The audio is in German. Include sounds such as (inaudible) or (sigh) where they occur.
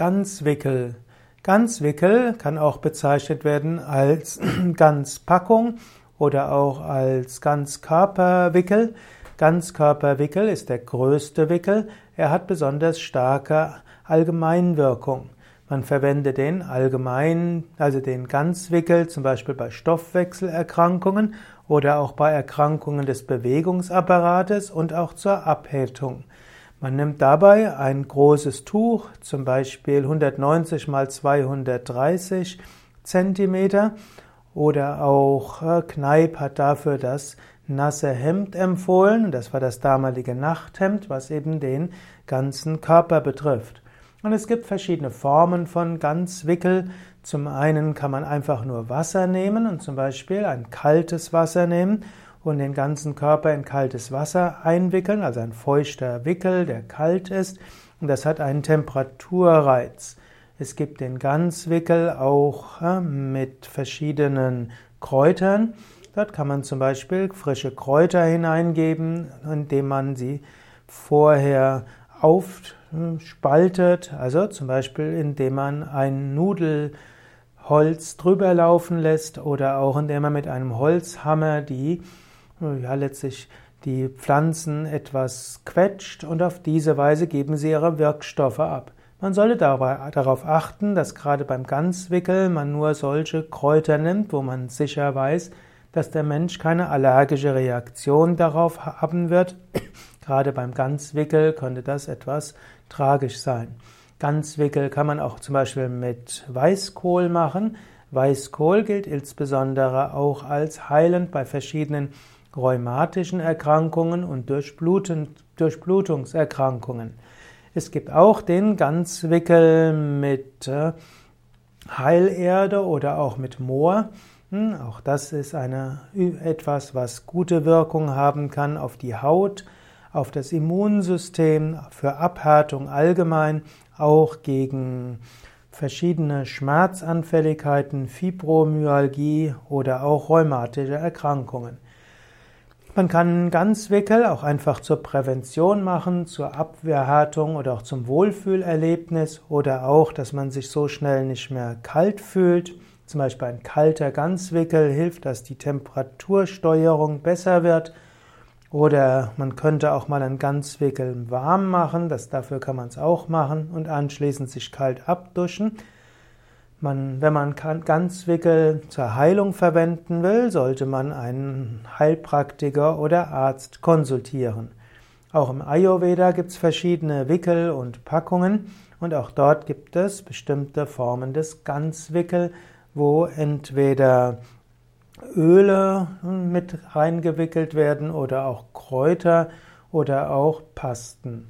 Ganzwickel. Ganzwickel kann auch bezeichnet werden als (clears throat) Ganzpackung oder auch als Ganzkörperwickel. Ganzkörperwickel ist der größte Wickel. Er hat besonders starke Allgemeinwirkung. Man verwendet den allgemein, also den Ganzwickel, zum Beispiel bei Stoffwechselerkrankungen oder auch bei Erkrankungen des Bewegungsapparates und auch zur Abhärtung. Man nimmt dabei ein großes Tuch, zum Beispiel 190 mal 230 Zentimeter, oder auch äh, Kneip hat dafür das nasse Hemd empfohlen. Das war das damalige Nachthemd, was eben den ganzen Körper betrifft. Und es gibt verschiedene Formen von Ganzwickel. Zum einen kann man einfach nur Wasser nehmen und zum Beispiel ein kaltes Wasser nehmen und den ganzen Körper in kaltes Wasser einwickeln, also ein feuchter Wickel, der kalt ist. Und das hat einen Temperaturreiz. Es gibt den Ganzwickel auch äh, mit verschiedenen Kräutern. Dort kann man zum Beispiel frische Kräuter hineingeben, indem man sie vorher aufspaltet, also zum Beispiel indem man ein Nudelholz drüber laufen lässt oder auch indem man mit einem Holzhammer die, ja letztlich die Pflanzen etwas quetscht und auf diese Weise geben sie ihre Wirkstoffe ab. Man sollte dabei darauf achten, dass gerade beim Ganzwickel man nur solche Kräuter nimmt, wo man sicher weiß, dass der Mensch keine allergische Reaktion darauf haben wird. (clears throat) Gerade beim Ganzwickel könnte das etwas tragisch sein. Ganzwickel kann man auch zum Beispiel mit Weißkohl machen. Weißkohl gilt insbesondere auch als heilend bei verschiedenen rheumatischen Erkrankungen und Durchblutungserkrankungen. Es gibt auch den Ganzwickel mit äh, Heilerde oder auch mit Moor. Hm, auch das ist eine, etwas, was gute Wirkung haben kann auf die Haut, auf das Immunsystem, für Abhärtung allgemein, auch gegen verschiedene Schmerzanfälligkeiten, Fibromyalgie oder auch rheumatische Erkrankungen. Man kann Ganzwickel auch einfach zur Prävention machen, zur Abwehrhärtung oder auch zum Wohlfühlerlebnis oder auch, dass man sich so schnell nicht mehr kalt fühlt. Zum Beispiel ein kalter Ganzwickel hilft, dass die Temperatursteuerung besser wird. Oder man könnte auch mal einen Ganzwickel warm machen, das, dafür kann man es auch machen und anschließend sich kalt abduschen. Man, wenn man Ganzwickel zur Heilung verwenden will, sollte man einen Heilpraktiker oder Arzt konsultieren. Auch im Ayurveda gibt es verschiedene Wickel und Packungen und auch dort gibt es bestimmte Formen des Ganzwickel, wo entweder Öle mit reingewickelt werden oder auch Kräuter oder auch Pasten.